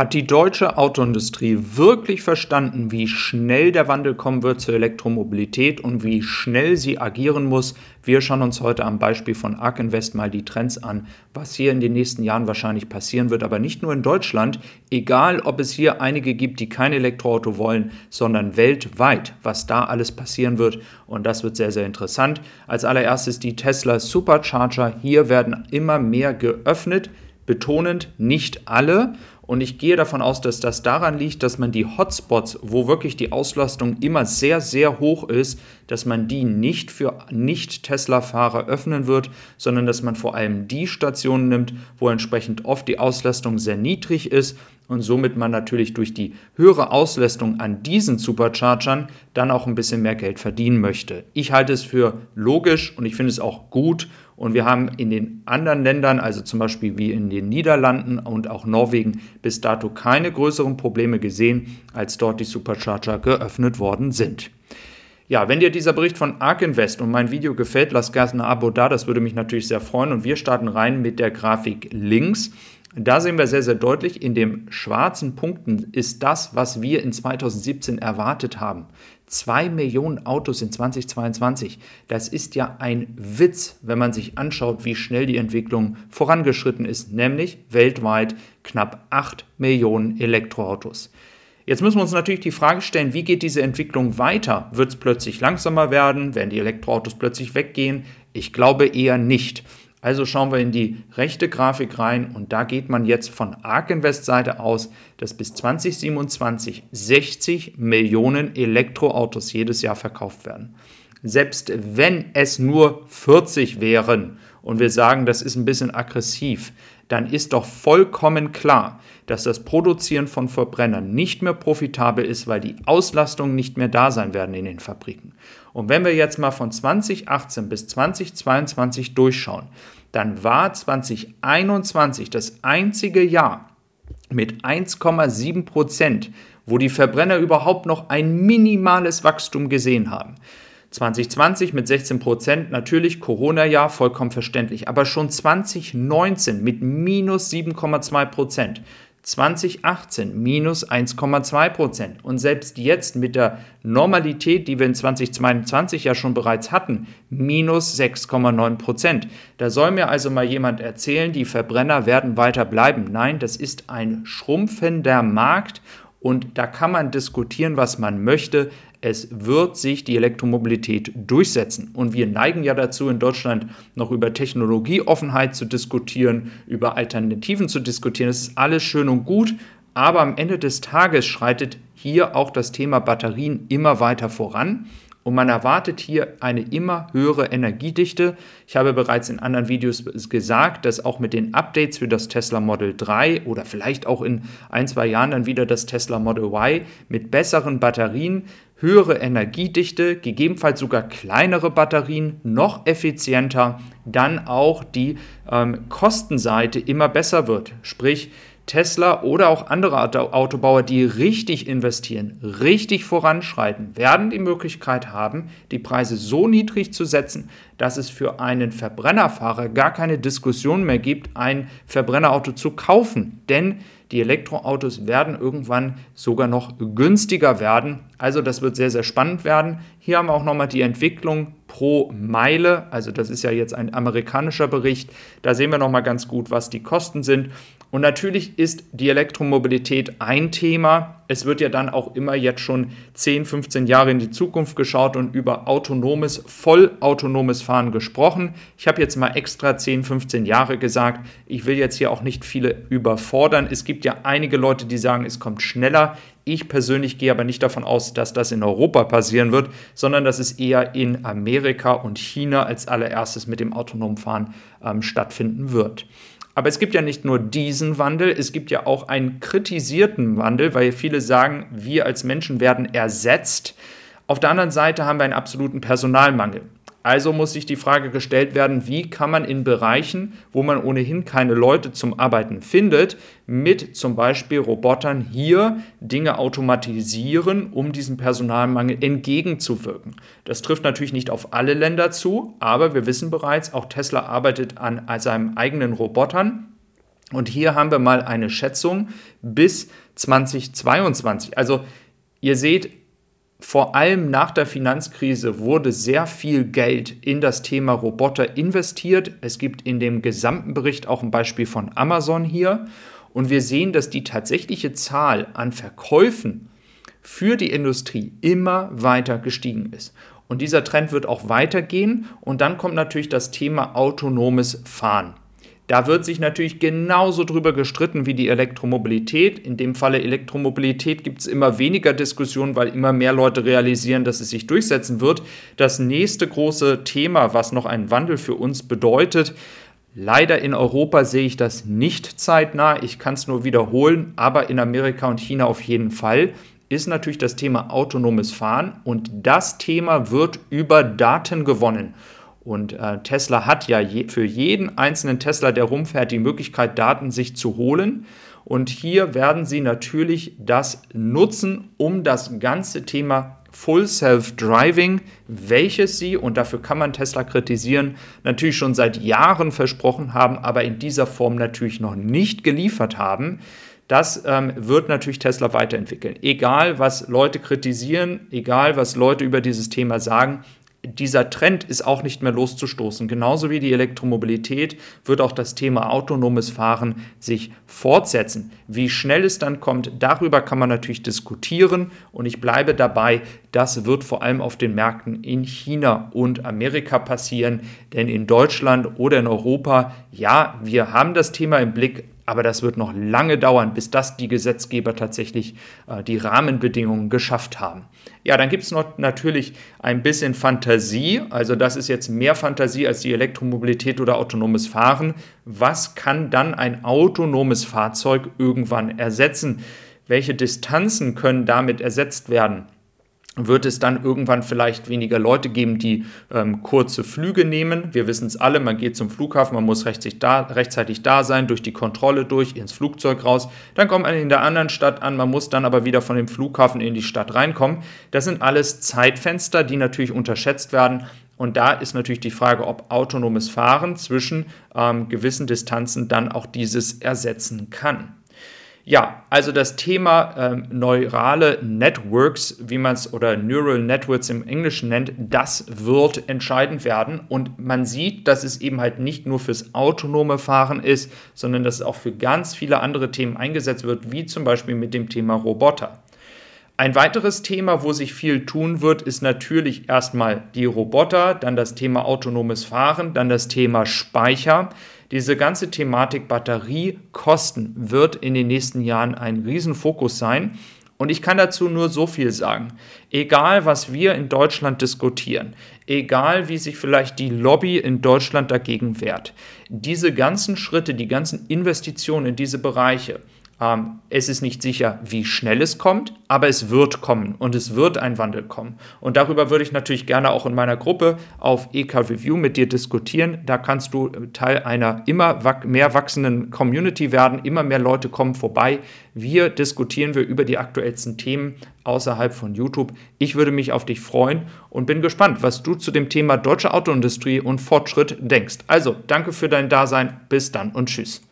Hat die deutsche Autoindustrie wirklich verstanden, wie schnell der Wandel kommen wird zur Elektromobilität und wie schnell sie agieren muss? Wir schauen uns heute am Beispiel von Ark Invest mal die Trends an, was hier in den nächsten Jahren wahrscheinlich passieren wird, aber nicht nur in Deutschland, egal ob es hier einige gibt, die kein Elektroauto wollen, sondern weltweit, was da alles passieren wird und das wird sehr, sehr interessant. Als allererstes die Tesla Supercharger. Hier werden immer mehr geöffnet, betonend nicht alle. Und ich gehe davon aus, dass das daran liegt, dass man die Hotspots, wo wirklich die Auslastung immer sehr, sehr hoch ist, dass man die nicht für Nicht-Tesla-Fahrer öffnen wird, sondern dass man vor allem die Stationen nimmt, wo entsprechend oft die Auslastung sehr niedrig ist und somit man natürlich durch die höhere Auslastung an diesen Superchargern dann auch ein bisschen mehr Geld verdienen möchte. Ich halte es für logisch und ich finde es auch gut und wir haben in den anderen Ländern, also zum Beispiel wie in den Niederlanden und auch Norwegen, bis dato keine größeren Probleme gesehen, als dort die Supercharger geöffnet worden sind. Ja, wenn dir dieser Bericht von ARK Invest und mein Video gefällt, lass gerne ein Abo da, das würde mich natürlich sehr freuen. Und wir starten rein mit der Grafik links. Da sehen wir sehr, sehr deutlich, in den schwarzen Punkten ist das, was wir in 2017 erwartet haben. Zwei Millionen Autos in 2022. Das ist ja ein Witz, wenn man sich anschaut, wie schnell die Entwicklung vorangeschritten ist, nämlich weltweit knapp 8 Millionen Elektroautos. Jetzt müssen wir uns natürlich die Frage stellen, wie geht diese Entwicklung weiter? Wird es plötzlich langsamer werden? Werden die Elektroautos plötzlich weggehen? Ich glaube eher nicht. Also schauen wir in die rechte Grafik rein und da geht man jetzt von ARK Invest Seite aus, dass bis 2027 60 Millionen Elektroautos jedes Jahr verkauft werden. Selbst wenn es nur 40 wären und wir sagen, das ist ein bisschen aggressiv, dann ist doch vollkommen klar, dass das Produzieren von Verbrennern nicht mehr profitabel ist, weil die Auslastungen nicht mehr da sein werden in den Fabriken. Und wenn wir jetzt mal von 2018 bis 2022 durchschauen, dann war 2021 das einzige Jahr mit 1,7 Prozent, wo die Verbrenner überhaupt noch ein minimales Wachstum gesehen haben. 2020 mit 16 Prozent, natürlich Corona-Jahr, vollkommen verständlich, aber schon 2019 mit minus 7,2 Prozent. 2018 minus 1,2 Prozent. Und selbst jetzt mit der Normalität, die wir in 2022 ja schon bereits hatten, minus 6,9 Prozent. Da soll mir also mal jemand erzählen, die Verbrenner werden weiter bleiben. Nein, das ist ein schrumpfender Markt und da kann man diskutieren, was man möchte. Es wird sich die Elektromobilität durchsetzen. Und wir neigen ja dazu, in Deutschland noch über Technologieoffenheit zu diskutieren, über Alternativen zu diskutieren. Das ist alles schön und gut. Aber am Ende des Tages schreitet hier auch das Thema Batterien immer weiter voran. Und man erwartet hier eine immer höhere Energiedichte. Ich habe bereits in anderen Videos gesagt, dass auch mit den Updates für das Tesla Model 3 oder vielleicht auch in ein, zwei Jahren dann wieder das Tesla Model Y mit besseren Batterien, höhere Energiedichte, gegebenenfalls sogar kleinere Batterien, noch effizienter, dann auch die ähm, Kostenseite immer besser wird. Sprich, Tesla oder auch andere Autobauer, die richtig investieren, richtig voranschreiten, werden die Möglichkeit haben, die Preise so niedrig zu setzen, dass es für einen Verbrennerfahrer gar keine Diskussion mehr gibt, ein Verbrennerauto zu kaufen. Denn die Elektroautos werden irgendwann sogar noch günstiger werden. Also das wird sehr, sehr spannend werden. Hier haben wir auch nochmal die Entwicklung pro Meile. Also das ist ja jetzt ein amerikanischer Bericht. Da sehen wir nochmal ganz gut, was die Kosten sind. Und natürlich ist die Elektromobilität ein Thema. Es wird ja dann auch immer jetzt schon 10, 15 Jahre in die Zukunft geschaut und über autonomes, vollautonomes Fahren gesprochen. Ich habe jetzt mal extra 10, 15 Jahre gesagt. Ich will jetzt hier auch nicht viele überfordern. Es gibt ja einige Leute, die sagen, es kommt schneller. Ich persönlich gehe aber nicht davon aus, dass das in Europa passieren wird, sondern dass es eher in Amerika und China als allererstes mit dem autonomen Fahren ähm, stattfinden wird. Aber es gibt ja nicht nur diesen Wandel, es gibt ja auch einen kritisierten Wandel, weil viele sagen, wir als Menschen werden ersetzt. Auf der anderen Seite haben wir einen absoluten Personalmangel. Also muss sich die Frage gestellt werden, wie kann man in Bereichen, wo man ohnehin keine Leute zum Arbeiten findet, mit zum Beispiel Robotern hier Dinge automatisieren, um diesem Personalmangel entgegenzuwirken. Das trifft natürlich nicht auf alle Länder zu, aber wir wissen bereits, auch Tesla arbeitet an seinen eigenen Robotern Und hier haben wir mal eine Schätzung bis 2022. Also ihr seht, vor allem nach der Finanzkrise wurde sehr viel Geld in das Thema Roboter investiert. Es gibt in dem gesamten Bericht auch ein Beispiel von Amazon hier. Und wir sehen, dass die tatsächliche Zahl an Verkäufen für die Industrie immer weiter gestiegen ist. Und dieser Trend wird auch weitergehen. Und dann kommt natürlich das Thema autonomes Fahren. Da wird sich natürlich genauso drüber gestritten wie die Elektromobilität. In dem Falle Elektromobilität gibt es immer weniger Diskussionen, weil immer mehr Leute realisieren, dass es sich durchsetzen wird. Das nächste große Thema, was noch einen Wandel für uns bedeutet, Leider in Europa sehe ich das nicht zeitnah. Ich kann es nur wiederholen, aber in Amerika und China auf jeden Fall ist natürlich das Thema autonomes Fahren und das Thema wird über Daten gewonnen. Und äh, Tesla hat ja je, für jeden einzelnen Tesla, der rumfährt, die Möglichkeit, Daten sich zu holen. Und hier werden sie natürlich das nutzen, um das ganze Thema Full Self-Driving, welches sie, und dafür kann man Tesla kritisieren, natürlich schon seit Jahren versprochen haben, aber in dieser Form natürlich noch nicht geliefert haben. Das ähm, wird natürlich Tesla weiterentwickeln. Egal, was Leute kritisieren, egal, was Leute über dieses Thema sagen, dieser Trend ist auch nicht mehr loszustoßen. Genauso wie die Elektromobilität wird auch das Thema autonomes Fahren sich fortsetzen. Wie schnell es dann kommt, darüber kann man natürlich diskutieren und ich bleibe dabei, das wird vor allem auf den Märkten in China und Amerika passieren, denn in Deutschland oder in Europa, ja, wir haben das Thema im Blick, aber das wird noch lange dauern, bis das die Gesetzgeber tatsächlich äh, die Rahmenbedingungen geschafft haben. Ja, dann gibt es noch natürlich ein bisschen Fantasie. Also das ist jetzt mehr Fantasie als die Elektromobilität oder autonomes Fahren. Was kann dann ein autonomes Fahrzeug irgendwann ersetzen? Welche Distanzen können damit ersetzt werden? Wird es dann irgendwann vielleicht weniger Leute geben, die ähm, kurze Flüge nehmen. Wir wissen es alle, man geht zum Flughafen, man muss rechtzeitig da, rechtzeitig da sein, durch die Kontrolle durch, ins Flugzeug raus. Dann kommt man in der anderen Stadt an, man muss dann aber wieder von dem Flughafen in die Stadt reinkommen. Das sind alles Zeitfenster, die natürlich unterschätzt werden. Und da ist natürlich die Frage, ob autonomes Fahren zwischen ähm, gewissen Distanzen dann auch dieses ersetzen kann. Ja, also das Thema ähm, neurale Networks, wie man es oder Neural Networks im Englischen nennt, das wird entscheidend werden. Und man sieht, dass es eben halt nicht nur fürs autonome Fahren ist, sondern dass es auch für ganz viele andere Themen eingesetzt wird, wie zum Beispiel mit dem Thema Roboter. Ein weiteres Thema, wo sich viel tun wird, ist natürlich erstmal die Roboter, dann das Thema autonomes Fahren, dann das Thema Speicher. Diese ganze Thematik Batteriekosten wird in den nächsten Jahren ein Riesenfokus sein. Und ich kann dazu nur so viel sagen. Egal, was wir in Deutschland diskutieren, egal, wie sich vielleicht die Lobby in Deutschland dagegen wehrt, diese ganzen Schritte, die ganzen Investitionen in diese Bereiche, es ist nicht sicher, wie schnell es kommt, aber es wird kommen und es wird ein Wandel kommen. Und darüber würde ich natürlich gerne auch in meiner Gruppe auf EK Review mit dir diskutieren. Da kannst du Teil einer immer mehr wachsenden Community werden. Immer mehr Leute kommen vorbei. Wir diskutieren wir über die aktuellsten Themen außerhalb von YouTube. Ich würde mich auf dich freuen und bin gespannt, was du zu dem Thema deutsche Autoindustrie und Fortschritt denkst. Also, danke für dein Dasein. Bis dann und tschüss.